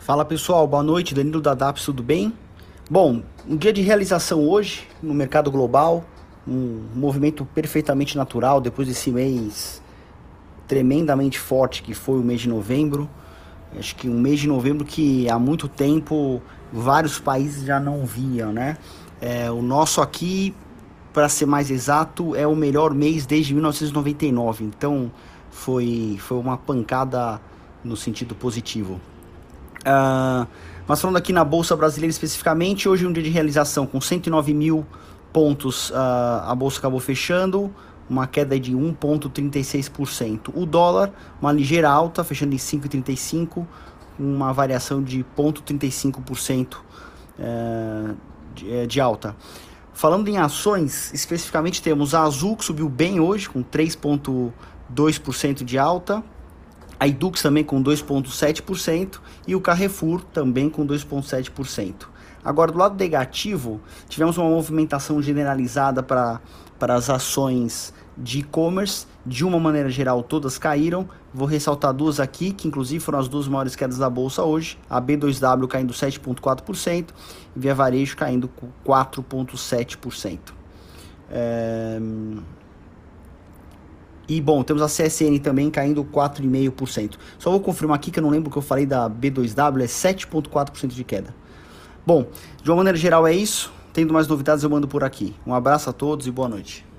Fala pessoal, boa noite, Danilo da DAPS, tudo bem? Bom, um dia de realização hoje no mercado global, um movimento perfeitamente natural depois desse mês tremendamente forte que foi o mês de novembro. Acho que um mês de novembro que há muito tempo vários países já não viam, né? É, o nosso aqui, para ser mais exato, é o melhor mês desde 1999. Então foi, foi uma pancada no sentido positivo. Uh, mas falando aqui na Bolsa Brasileira especificamente, hoje é um dia de realização com 109 mil pontos, uh, a Bolsa acabou fechando, uma queda de 1,36%. O dólar, uma ligeira alta, fechando em 5,35%, uma variação de 0,35% uh, de, eh, de alta. Falando em ações, especificamente temos a Azul, que subiu bem hoje, com 3,2% de alta a Edux também com 2,7% e o Carrefour também com 2,7%. Agora, do lado negativo, tivemos uma movimentação generalizada para as ações de e-commerce. De uma maneira geral, todas caíram. Vou ressaltar duas aqui, que inclusive foram as duas maiores quedas da bolsa hoje. A B2W caindo 7,4% e Via Varejo caindo 4,7%. É... E bom, temos a CSN também caindo 4,5%. Só vou confirmar aqui que eu não lembro o que eu falei da B2W, é 7,4% de queda. Bom, de uma maneira geral é isso. Tendo mais novidades eu mando por aqui. Um abraço a todos e boa noite.